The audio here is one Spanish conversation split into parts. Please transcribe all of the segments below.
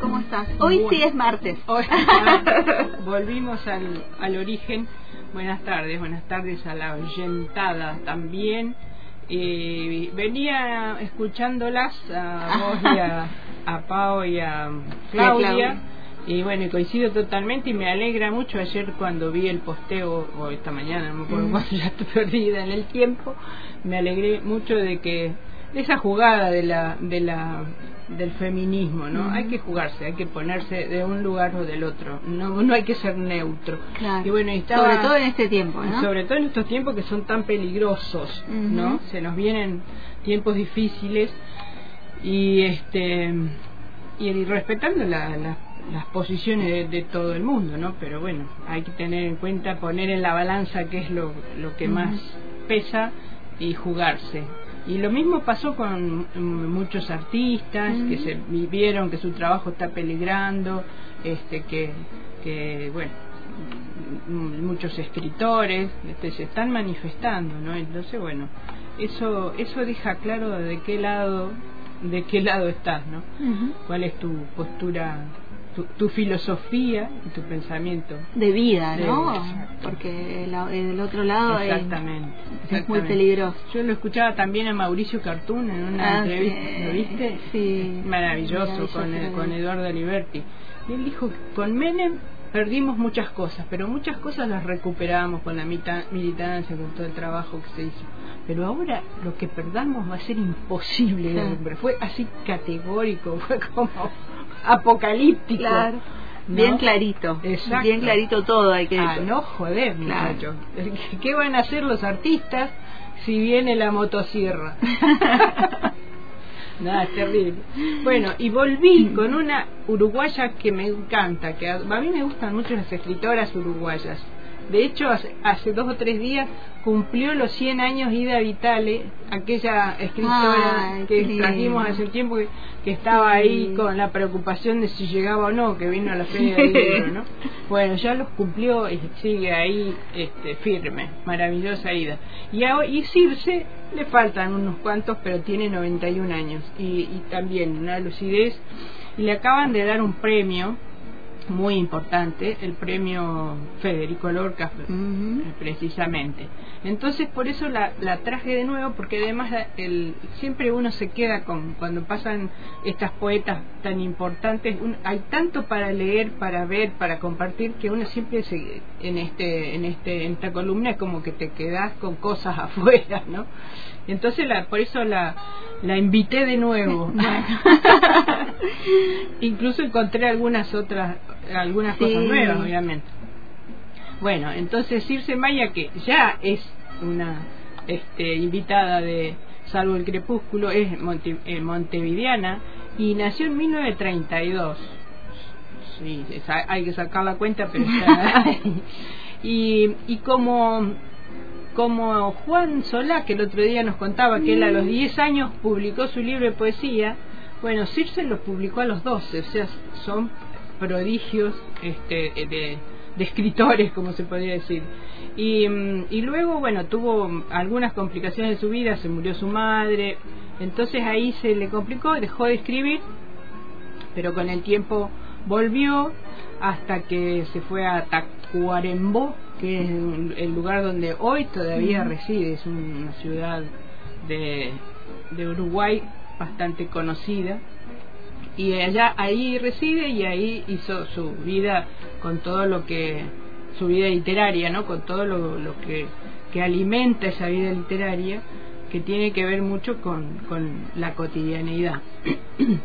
¿Cómo estás? Hoy sí es martes. Hoy, volvimos al, al origen. Buenas tardes, buenas tardes a la oyentada también. Eh, venía escuchándolas a vos y a, a Pau y a Claudia. Claudia. Y bueno, coincido totalmente y me alegra mucho ayer cuando vi el posteo, o esta mañana, no me acuerdo Mm. ya estoy perdida en el tiempo, me alegré mucho de que, esa jugada de la, de la, del feminismo, ¿no? Hay que jugarse, hay que ponerse de un lugar o del otro, no, no hay que ser neutro. Claro. Y bueno, y estaba- Sobre todo en este tiempo, ¿no? sobre todo en estos tiempos que son tan peligrosos. ¿no? Se nos vienen tiempos difíciles y este y respetando la- la- las posiciones de, de todo el mundo, ¿no? Pero bueno, hay que tener en cuenta poner en la balanza qué es lo, lo que más pesa y jugarse. Y lo mismo pasó con mm, muchos artistas que se vieron que su trabajo está peligrando, este que, que bueno, m- muchos escritores este, se están manifestando, ¿no? Entonces, bueno, eso eso deja claro de qué lado de qué lado estás, ¿no? ¿Cuál es tu postura, tu, tu filosofía y tu pensamiento? De vida, ¿no? Sí. Porque la- el otro lado es- Exactamente. es, muy peligroso. Yo lo escuchaba también a Mauricio Cartún en una Ah, entrevista, sí. ¿lo viste? Sí. Maravilloso, Maravilloso, con, el- con Eduardo Aliberti. Y él dijo, con Menem perdimos muchas cosas, pero muchas cosas las recuperamos con la mita- militancia, con todo el trabajo que se hizo. Pero ahora lo que perdamos va a ser imposible. recuperar. Fue así categórico, fue como apocalíptico. Claro. ¿no? Bien clarito. Exacto. Bien clarito todo, hay que Ah, no joder, Claro. ¿Qué van a hacer los artistas si viene la motosierra? Nada, es terrible. Bueno, y volví con una uruguaya que me encanta, que a, a mí me gustan mucho las escritoras uruguayas. De hecho, hace, hace dos o tres días cumplió los 100 años Ida Vitale, aquella escritora Ay, que trajimos hace un tiempo que, que estaba ahí con la preocupación de si llegaba o no, que vino a la feria del libro, ¿no? Bueno, ya los cumplió y sigue ahí este, firme, maravillosa ida. Y, a, y Circe le faltan unos cuantos, pero tiene 91 años y, y también una lucidez. Y le acaban de dar un premio muy importante, el premio Federico Lorca, precisamente. Entonces por eso la, la traje de nuevo porque además el, siempre uno se queda con cuando pasan estas poetas tan importantes, un- hay tanto para leer, para ver, para compartir que uno siempre se, en este en este en esta columna es como que te quedas con cosas afuera, ¿no? Entonces la, por eso la la invité de nuevo. Incluso encontré algunas otras algunas Sí. cosas nuevas, obviamente. Bueno, entonces Circe Maya, que ya es una este, invitada de Salvo el Crepúsculo, es monte- eh, montevideana y nació en 1932. Sí, es- hay- que sacar la cuenta, pero está. Y, y como, como Juan Solá, que el otro día nos contaba que él a los 10 años publicó su libro de poesía, bueno, Circe lo publicó a los 12, o sea, son prodigios este, de, de escritores, como se podría decir. Y, mm, y luego, bueno, tuvo algunas complicaciones en su vida, se murió su madre, entonces ahí se le complicó, dejó de escribir, pero con el tiempo volvió hasta que se fue a Tacuarembó, que es el lugar donde hoy todavía reside, es una ciudad de, de Uruguay bastante conocida. Y allá ahí reside y ahí hizo su vida con todo lo que su vida literaria no con todo lo, lo que, que alimenta esa vida literaria que tiene que ver mucho con, con la cotidianeidad.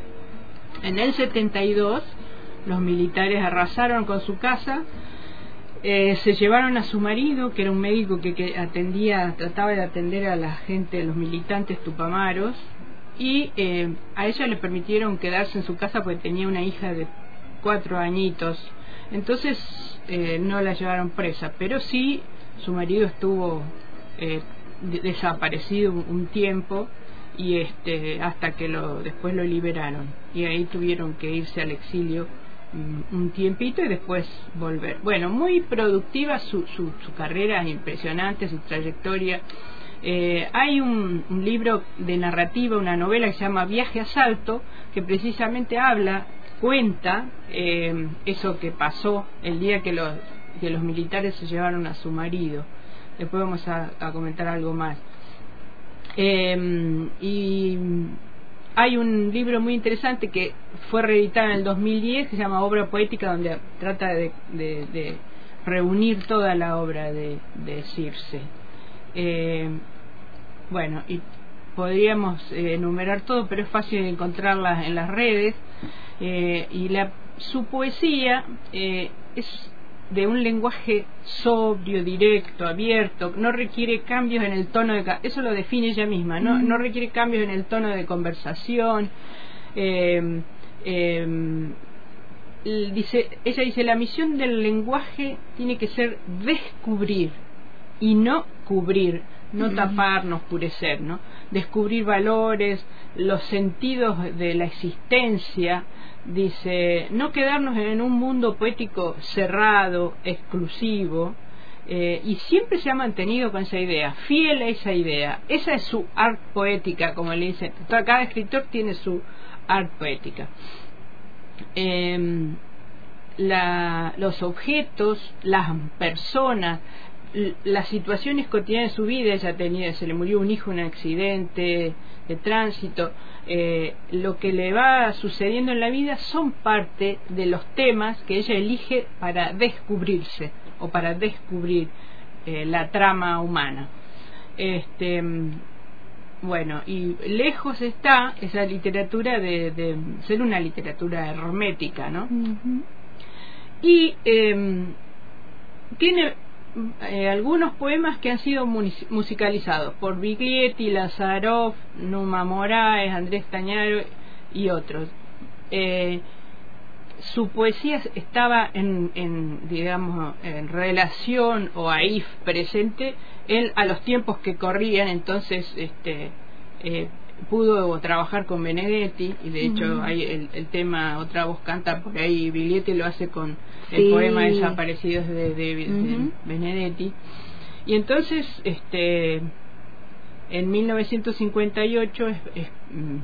En el 72 los militares arrasaron con su casa eh, se llevaron a su marido, que era un médico que, atendía, trataba de atender a la gente, los militantes tupamaros, y eh, a ella le permitieron quedarse en su casa porque tenía una hija de cuatro añitos. Entonces eh, no la llevaron presa, pero sí su marido estuvo eh, desaparecido un, un, tiempo y este hasta que lo después lo liberaron y ahí tuvieron que irse al exilio un tiempito y después volver. Bueno, muy productiva su, su, carrera, impresionante su trayectoria. Eh, hay un, libro de narrativa, una novela que se llama Viaje a Salto, que precisamente habla, cuenta eh, eso que pasó el día que los, que los militares se llevaron a su marido. Después vamos a, a comentar algo más. Eh, y hay un libro muy interesante que fue reeditado en el 2010 que se llama Obra Poética, donde trata de, reunir toda la obra de, de Circe. Eh, bueno, y podríamos eh, enumerar todo, pero es fácil encontrarlas en las redes. Eh, y la, su poesía es de un lenguaje sobrio, directo, abierto, no requiere cambios en el tono de... Eso lo define ella misma, no, no requiere cambios en el tono de conversación. Eh, eh, dice, ella dice, la misión del lenguaje tiene que ser descubrir y no cubrir, no tapar, no oscurecer, ¿no? Descubrir valores, los sentidos de la existencia, dice, no quedarnos en un mundo poético cerrado, exclusivo, eh, y siempre se ha mantenido con esa idea, fiel a esa idea. Esa es su art poética, como le dicen. Cada escritor tiene su art poética. Eh, la, los objetos, las personas, las situaciones cotidianas de su vida, ella tenía, se le murió un hijo en un accidente de tránsito, eh, lo que le va sucediendo en la vida son parte de los temas que ella elige para descubrirse o para descubrir eh, la trama humana. Este, bueno, y lejos está esa literatura de, de ser una literatura hermética, ¿no? Uh -huh. Y eh, tiene eh, algunos poemas que han sido musicalizados por Biglietti, Lazarov, Numa Moraes, Andrés Tañaro y otros. Eh, su poesía estaba en, en, digamos en relación o ahí presente él a los tiempos que corrían entonces este eh, pudo trabajar con Benedetti y de hecho uh -huh. hay el, el, tema otra voz canta por ahí Biglietti lo hace con sí. el poema Desaparecidos de, de, de, uh -huh. Benedetti y entonces este en 1958 es, es, mm,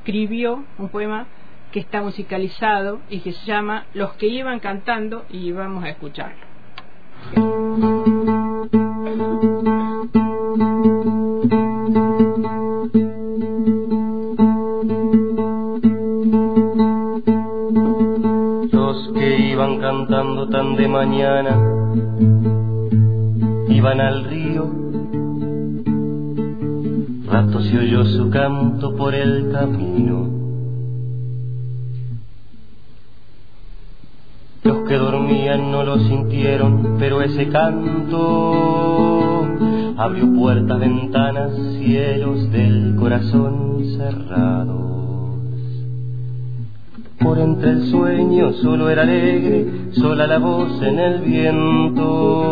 escribió un poema que está musicalizado y que se llama Los que iban cantando y vamos a escucharlo. Iban cantando tan de mañana iban al río. Rato se oyó su canto por el camino Los que dormían no lo sintieron, pero ese canto abrió puertas, ventanas, cielos del corazón cerrados. Por entre el sueño solo era alegre, sola la voz en el viento.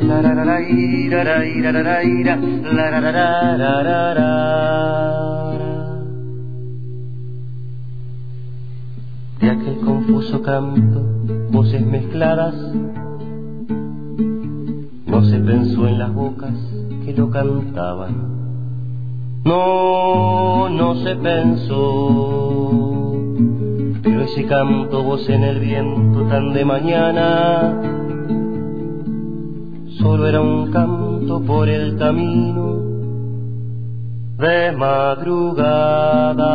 La la la la ira, la ira, la la ira, la la la la de aquel confuso canto, voces mezcladas. No se pensó en las bocas que lo cantaban. No, no se pensó. Pero ese canto, voz en el viento tan de mañana, solo era un canto por el camino de madrugada.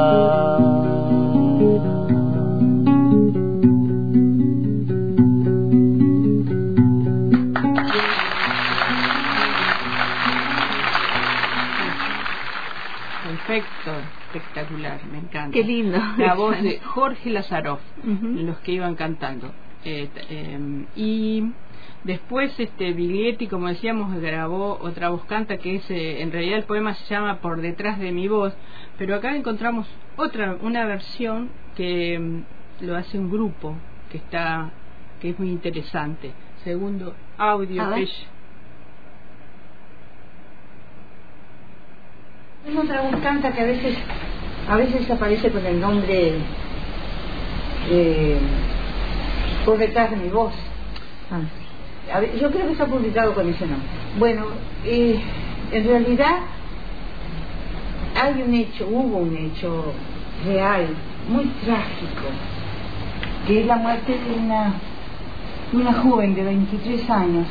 Espectacular, me encanta. Qué lindo. La voz de Jorge Lazaroff, los que iban cantando. Eh, em, y después este Biglietti, como decíamos, grabó otra voz canta que es, eh, en realidad el poema se llama Por detrás de mi voz, pero acá encontramos otra, una versión que em, lo hace un grupo que está, que es muy interesante. Segundo audio, Es otra voz canta que a veces, a veces aparece con el nombre por detrás de mi voz. Ah. yo creo que está publicado con ese nombre. Bueno, eh, en realidad hay un hecho, hubo un hecho real, muy trágico, que es la muerte de una, una joven de 23 años,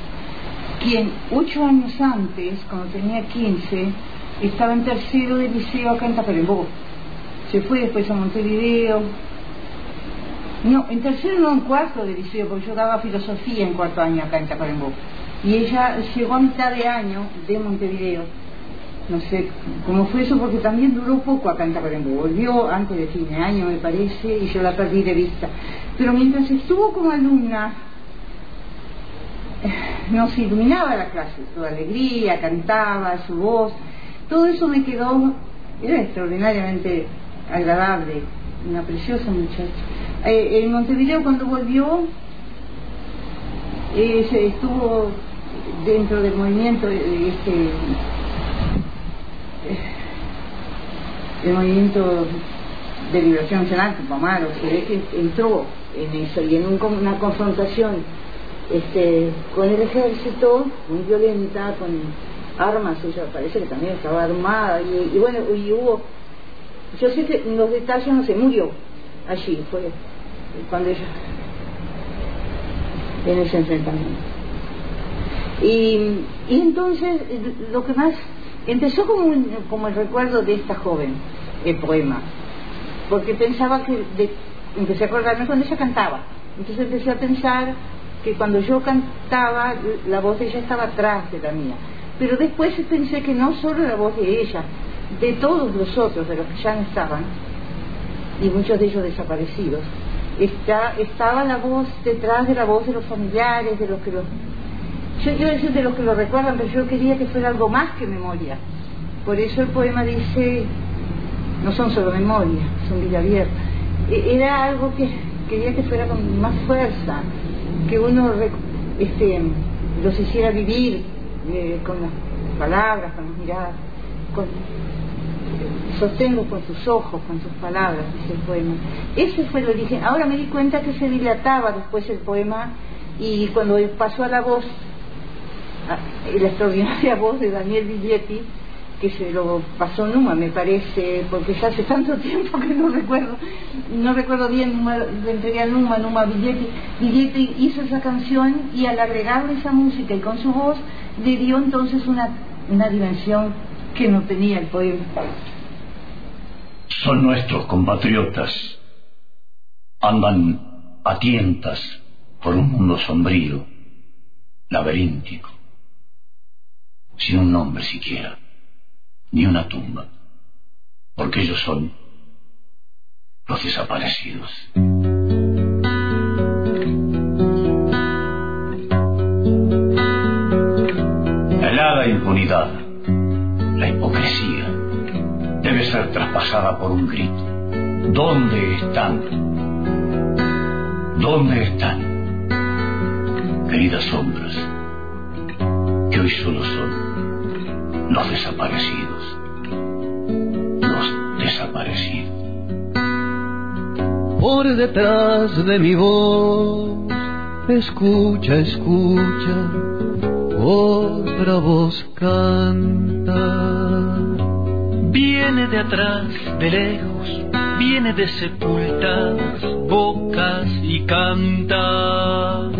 quien ocho años antes, cuando tenía 15, estaba en tercero de liceo acá en Tacuarembó. Se fue después a Montevideo. No, en tercero no en cuarto de liceo, porque yo daba filosofía en cuarto año acá en Tacuarembó. Y ella llegó a mitad de año de Montevideo. No sé cómo fue eso, porque también duró poco acá en Tacuarembó. Volvió antes de fin de año, me parece, y yo la perdí de vista. Pero mientras estuvo como alumna, nos iluminaba la clase, su alegría, cantaba, su voz todo eso me quedó, era extraordinariamente agradable, una preciosa muchacha. Eh, en Montevideo cuando volvió, eh, estuvo dentro del movimiento, eh, este, el movimiento de liberación nacional, Amaro, se ve que entró en eso y en una confrontación este, con el ejército muy violenta, con armas, ella parece que también estaba armada, y, bueno, y hubo, yo sé que los detalles no se murió allí, fue cuando ella, en ese enfrentamiento. Y, y entonces lo que más, empezó como, como el recuerdo de esta joven, el poema, porque pensaba que, empecé a acordarme cuando ella cantaba, entonces empecé a pensar que cuando yo cantaba, la voz de ella estaba atrás de la mía pero después pensé que no solo la voz de ella, de todos los otros, de los que ya no estaban, y muchos de ellos desaparecidos, está, estaba la voz detrás de la voz de los familiares, de los que los... Yo quiero decir de los que lo recuerdan, pero yo quería que fuera algo más que memoria. Por eso el poema dice, no son solo memoria, son vida abierta. E, era algo que quería que fuera con más fuerza, que uno este, los hiciera vivir, eh, con las palabras, con las miradas, con, sostengo con sus ojos, con sus palabras, dice el poema. Ese fue el origen. Ahora me di cuenta que se dilataba después el poema y cuando pasó a la voz, a la extraordinaria voz de Daniel Viglietti, que se lo pasó Numa, me parece, porque ya hace tanto tiempo que no recuerdo, no recuerdo bien, le entregué a Numa, Numa Viglietti, Viglietti hizo esa canción y al agregarle esa música y con su voz, le dio entonces una, una dimensión que no tenía el poema. Son nuestros compatriotas, andan a tientas por un mundo sombrío, laberíntico, sin un nombre siquiera ni una tumba, porque ellos son los desaparecidos. La impunidad, la hipocresía, debe ser traspasada por un grito. ¿Dónde están? ¿Dónde están? Queridas sombras, que hoy solo son los desaparecidos. Los desaparecidos. Por detrás de mi voz, escucha, escucha, otra voz canta. Viene de atrás, de lejos, viene de sepultadas bocas y canta.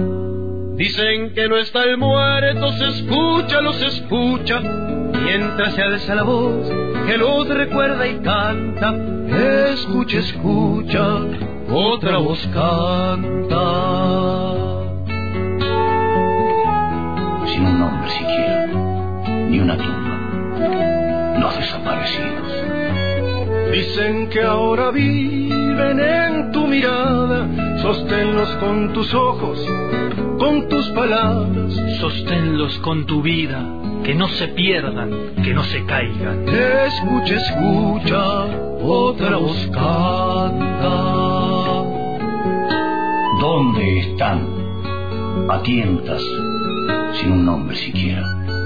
Dicen que no está el muerto, se escucha, los escucha, mientras se alza la voz que los recuerda y canta. Escucha, escucha, otra voz canta. Siquiera, ni una tumba, los desaparecidos. Dicen que ahora viven en tu mirada, sosténlos con tus ojos, con tus palabras. Sosténlos con tu vida, que no se pierdan, que no se caigan. Escucha, escucha, otra voz canta. ¿Dónde están? A tientas, sin un nombre siquiera.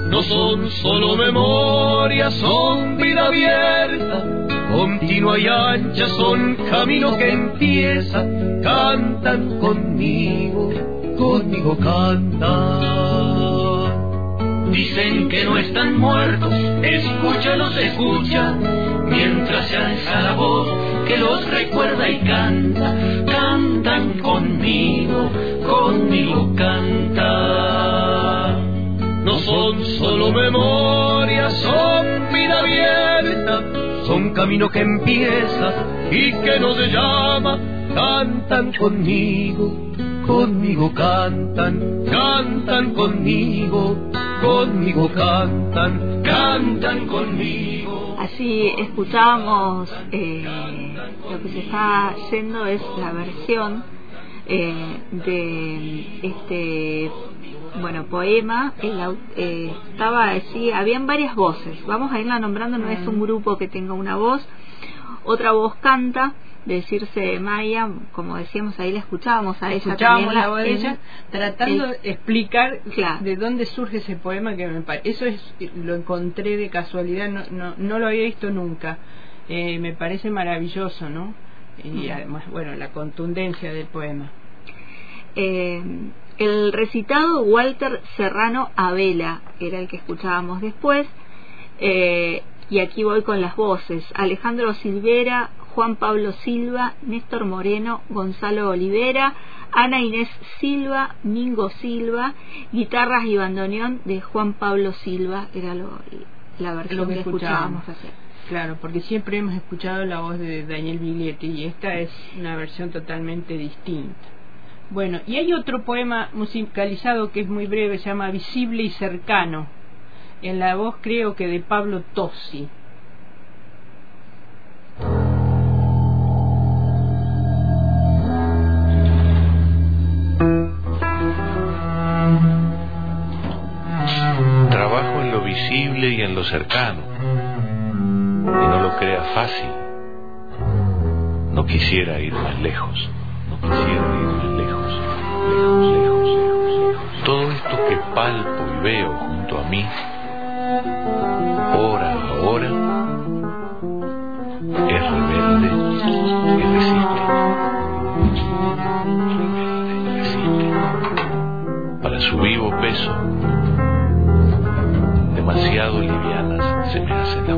No son solo memorias, son vida abierta, continua y ancha, son camino que empieza. Cantan conmigo, conmigo cantan. Dicen que no están muertos, escúchalos, escucha, mientras se alza la voz que los recuerda y canta. Cantan conmigo, conmigo canta. No son solo memorias, son vida abierta, son camino que empieza y que no se llama. Cantan conmigo, conmigo cantan, cantan conmigo, conmigo cantan, cantan conmigo. Así escuchábamos eh, lo que se está haciendo es la versión eh, de este bueno poema el, eh, estaba así habían varias voces. Vamos a irla nombrando no es un grupo que tenga una voz. Otra voz canta decirse Maya como decíamos ahí la escuchábamos a ella Escuchábamos también la voz de ella. tratando el- de explicar Claro. de dónde surge ese poema que me parece eso es lo encontré de casualidad no no, no lo había visto nunca. Eh, me parece maravilloso no y Mm. además bueno la contundencia del poema Eh, el recitado Walter Serrano Abela era el que escuchábamos después. Eh, y aquí voy con las voces. Alejandro Silvera, Juan Pablo Silva, Néstor Moreno, Gonzalo Olivera, Ana Inés Silva, Mingo Silva, guitarras y bandoneón de Juan Pablo Silva, era lo, la versión Lo que que escuchábamos escuchábamos. ayer. Claro, porque siempre hemos escuchado la voz de Daniel Biglietti y esta es una versión totalmente distinta. Bueno, y hay otro poema musicalizado que es muy breve, se llama Visible y Cercano, en la voz creo que de Pablo Tossi. Trabajo en lo visible y en lo cercano. Y no lo crea fácil. No quisiera ir más lejos. Lejos, lejos, lejos, lejos. Todo esto que palpo y veo junto a mí, hora a hora, es rebelde y resiste. Rebelde y resiste. Para su vivo peso, demasiado livianas se me hacen las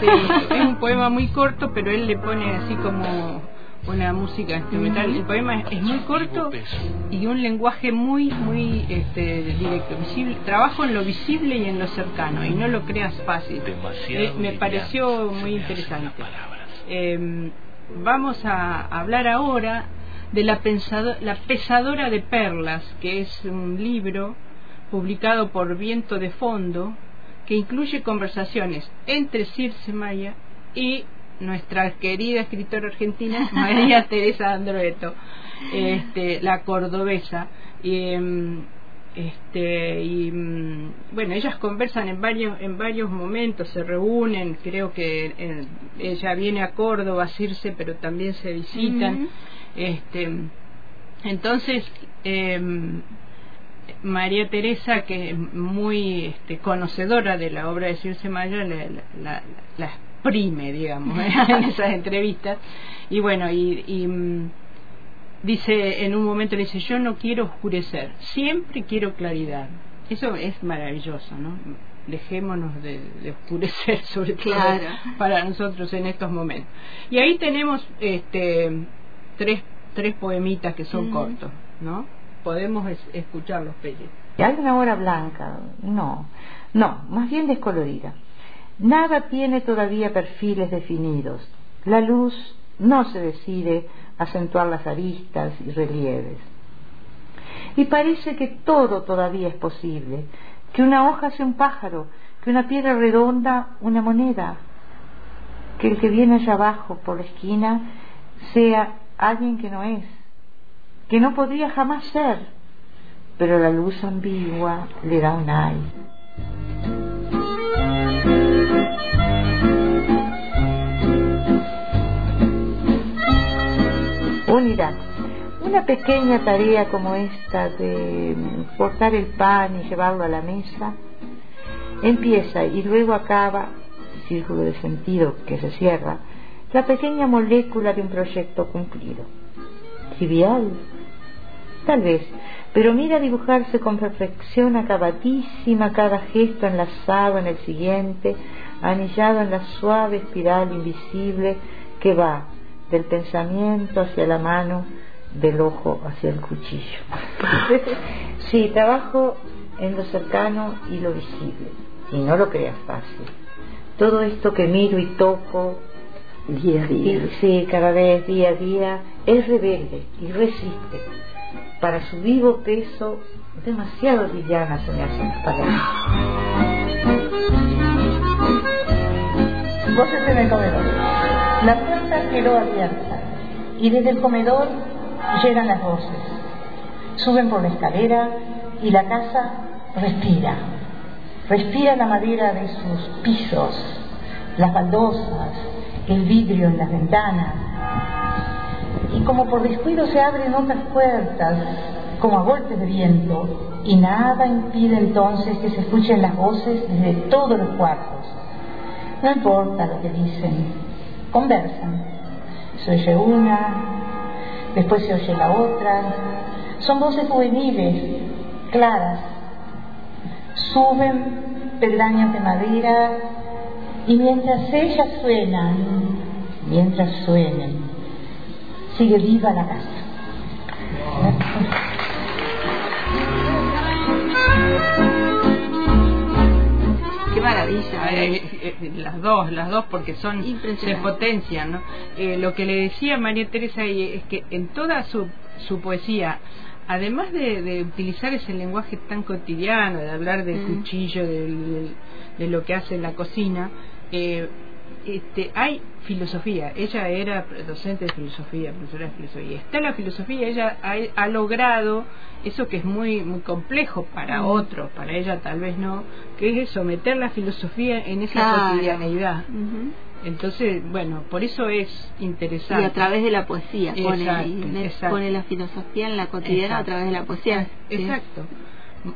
Sí, es un poema muy corto, pero él le pone así como una música instrumental. El poema es muy corto y un lenguaje muy, muy este, directo. Visible, trabajo en lo visible y en lo cercano y no lo creas fácil. Eh, me pareció muy interesante. Eh, vamos a hablar ahora de la, pensado, la Pesadora de Perlas, que es un libro publicado por Viento de Fondo, que incluye conversaciones entre Circe Maya y nuestra querida escritora argentina María Teresa Androeto, este, la cordobesa. Y, este y bueno ellas conversan en varios en varios momentos se reúnen creo que eh, ella viene a Córdoba a Circe pero también se visitan este entonces eh, María Teresa que es muy este, conocedora de la obra de Circe Maya la, la, la exprime digamos en esas entrevistas. Y bueno y, y dice en un momento le dice yo no quiero oscurecer siempre quiero claridad eso es maravilloso no dejémonos de, de oscurecer sobre todo Claro. para nosotros en estos momentos. Y ahí tenemos este tres tres poemitas que son Mm. cortos no podemos es- escucharlos Pelle ¿Hay una hora blanca? No, no, más bien descolorida. Nada tiene todavía perfiles definidos. La luz no se decide acentuar las aristas y relieves. Y parece que todo todavía es posible, que una hoja sea un pájaro, que una piedra redonda una moneda, que el que viene allá abajo por la esquina sea alguien que no es, que no podría jamás ser, pero la luz ambigua le da un ay. Unidad. Una pequeña tarea como esta de cortar el pan y llevarlo a la mesa empieza y luego acaba, círculo de sentido que se cierra, la pequeña molécula de un proyecto cumplido. Trivial, tal vez, pero mira dibujarse con perfección acabadísima cada gesto enlazado en el siguiente, anillado en la suave espiral invisible que va del pensamiento hacia la mano, del ojo hacia el cuchillo. sí, trabajo en lo cercano y lo visible, y no lo creas fácil. Todo esto que miro y toco, Día a día. y, sí, cada vez, día a día, es rebelde y resiste. Para su vivo peso, demasiado livianas se me hacen las palabras. Voces en el comedor. La puerta quedó abierta y desde el comedor llegan las voces. Suben por la escalera y la casa respira. Respira la madera de sus pisos, las baldosas, el vidrio en las ventanas. Y como por descuido se abren otras puertas, como a golpes de viento, y nada impide entonces que se escuchen las voces desde todos los cuartos. No importa lo que dicen, conversan. Se oye una, después se oye la otra. Son voces juveniles, claras. Suben peldaños de madera y mientras ellas suenan, mientras suenen, sigue viva la casa. Qué maravilla. Eh, eh, las dos, las dos porque son se potencian, ¿no? Eh, lo que le decía María Teresa ahí es que en toda su, su poesía, además de, de utilizar ese lenguaje tan cotidiano, de hablar del Mm. cuchillo, del- del- de lo que hace en la cocina, eh, este, hay filosofía. Ella era docente de filosofía, profesora de filosofía. Está la filosofía, ella ha, ha logrado eso que es muy muy complejo para Mm. otros, para ella tal vez no, que es someter la filosofía en esa Claro. cotidianeidad. Entonces, bueno, por eso es Y interesante. a través de la poesía pone, Exacto, y me- exacto. pone la filosofía en la cotidiana a través de la poesía. Sí. Exacto.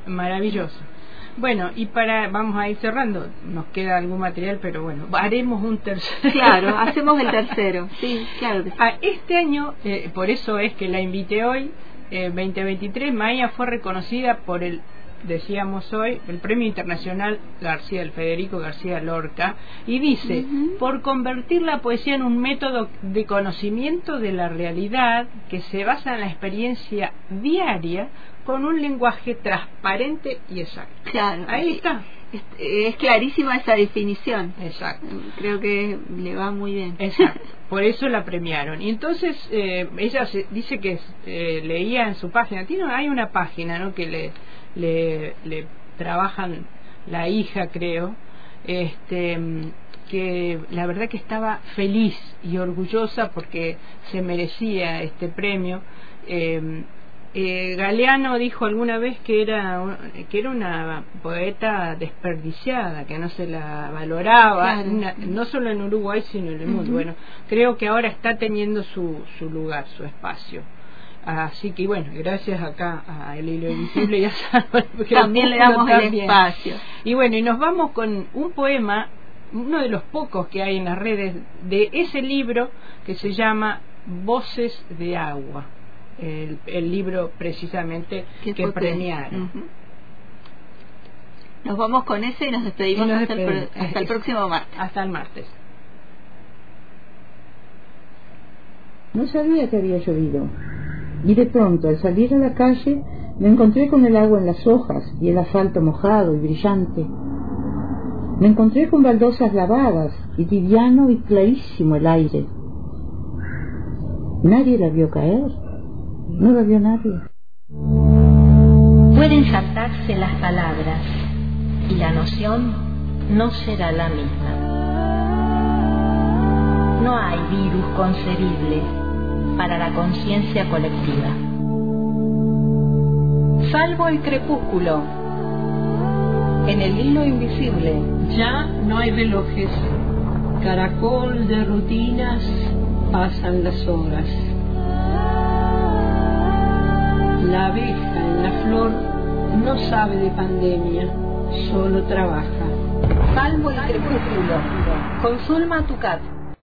Maravilloso. Bueno, y para vamos a ir cerrando, nos queda algún material, pero bueno, haremos un tercer. Claro, hacemos el tercero. Sí, claro. que sí. Ah, este año, eh, por eso es que la invité hoy, eh, 2023, Maya fue reconocida por el decíamos hoy, el Premio Internacional García, el Federico García Lorca, y dice, por convertir la poesía en un método de conocimiento de la realidad que se basa en la experiencia diaria con un lenguaje transparente y exacto. Claro. Ahí está. Es, es clarísima esa definición. Exacto. Creo que le va muy bien. Exacto. Por eso la premiaron. Y entonces eh, ella se, dice que eh, leía en su página, tiene hay una página ¿no? que le, le, le trabajan la hija, creo, este que la verdad que estaba feliz y orgullosa porque se merecía este premio. Eh, eh, Galeano dijo alguna vez que era que era una poeta desperdiciada, que no se la valoraba, Claro. una- no solo en Uruguay sino en el mundo. Bueno, creo que ahora está teniendo su, su lugar, su espacio. Así que bueno, gracias acá a El Hilo Invisible y a Salvador También le damos el espacio. Y bueno, y nos vamos con un poema, uno de los pocos que hay en las redes, de ese libro que se llama Voces de Agua. El, el libro precisamente ¿Qué que que- premiaron. Nos vamos con ese y nos despedimos Y nos hasta, el despedimos. hasta el próximo martes. Hasta el martes. No sabía que había llovido. Y de pronto, al salir a la calle, me encontré con el agua en las hojas y el asfalto mojado y brillante. Me encontré con baldosas lavadas y tibiano y clarísimo el aire. Nadie la vio caer. No la vio nadie. Pueden saltarse las palabras y la noción no será la misma. No hay virus concebible para la conciencia colectiva. Salvo el crepúsculo. En el hilo invisible ya no hay relojes. Caracol de rutinas pasan las horas. La abeja en la flor no sabe de pandemia, solo trabaja. Salvo el crepúsculo. Con Zulma Tucat.